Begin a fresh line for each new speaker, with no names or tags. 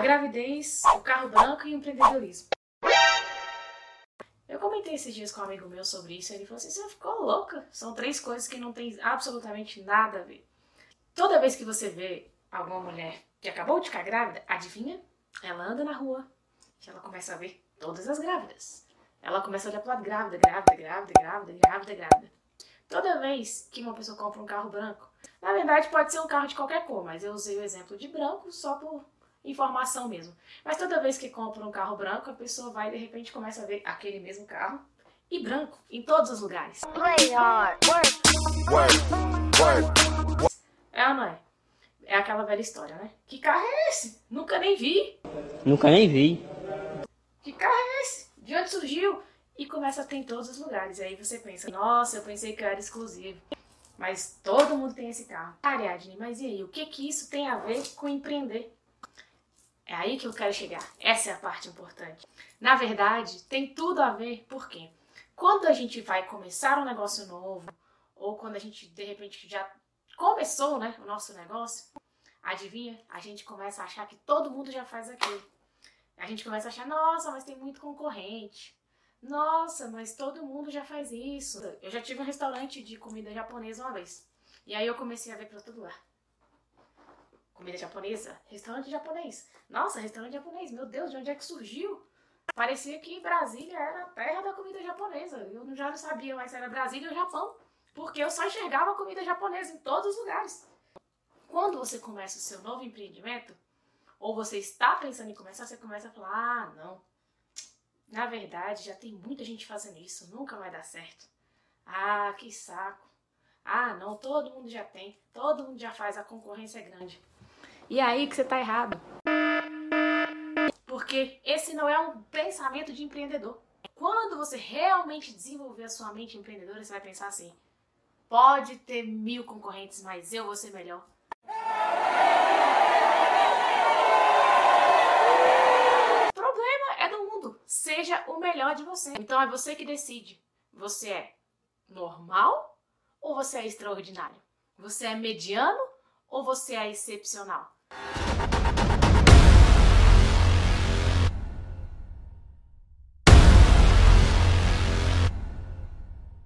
A gravidez, o carro branco e o empreendedorismo. Eu comentei esses dias com um amigo meu sobre isso e ele falou assim: você ficou louca? São três coisas que não tem absolutamente nada a ver. Toda vez que você vê alguma mulher que acabou de ficar grávida, adivinha? Ela anda na rua e ela começa a ver todas as grávidas. Ela começa a olhar pro lado grávida, grávida, grávida, grávida, grávida, grávida. Toda vez que uma pessoa compra um carro branco, na verdade pode ser um carro de qualquer cor, mas eu usei o exemplo de branco só por informação mesmo. Mas toda vez que compra um carro branco, a pessoa vai de repente começa a ver aquele mesmo carro e branco em todos os lugares.
Play hard, work.
É ou não é? É aquela velha história, né? Que carro é esse? Nunca nem vi.
Nunca nem vi.
Que carro é esse? De onde surgiu? E começa a ter em todos os lugares. E aí você pensa, nossa, eu pensei que eu era exclusivo. Mas todo mundo tem esse carro. Ariadne, mas e aí? O que que isso tem a ver com empreender? É aí que eu quero chegar. Essa é a parte importante. Na verdade, tem tudo a ver, por quê? Quando a gente vai começar um negócio novo, ou quando a gente de repente já começou né, o nosso negócio, adivinha? A gente começa a achar que todo mundo já faz aquilo. A gente começa a achar, nossa, mas tem muito concorrente. Nossa, mas todo mundo já faz isso. Eu já tive um restaurante de comida japonesa uma vez. E aí eu comecei a ver pra todo lugar. Comida japonesa? Restaurante japonês. Nossa, restaurante japonês. Meu Deus, de onde é que surgiu? Parecia que Brasília era a terra da comida japonesa. Eu já não sabia mais se era Brasília ou Japão. Porque eu só enxergava comida japonesa em todos os lugares. Quando você começa o seu novo empreendimento, ou você está pensando em começar, você começa a falar: ah, não. Na verdade, já tem muita gente fazendo isso, nunca vai dar certo. Ah, que saco. Ah, não, todo mundo já tem, todo mundo já faz, a concorrência é grande. E é aí que você está errado. Porque esse não é um pensamento de empreendedor. Quando você realmente desenvolver a sua mente empreendedora, você vai pensar assim: pode ter mil concorrentes, mas eu vou ser melhor. O problema é do mundo. Seja o melhor de você. Então é você que decide. Você é normal ou você é extraordinário? Você é mediano ou você é excepcional?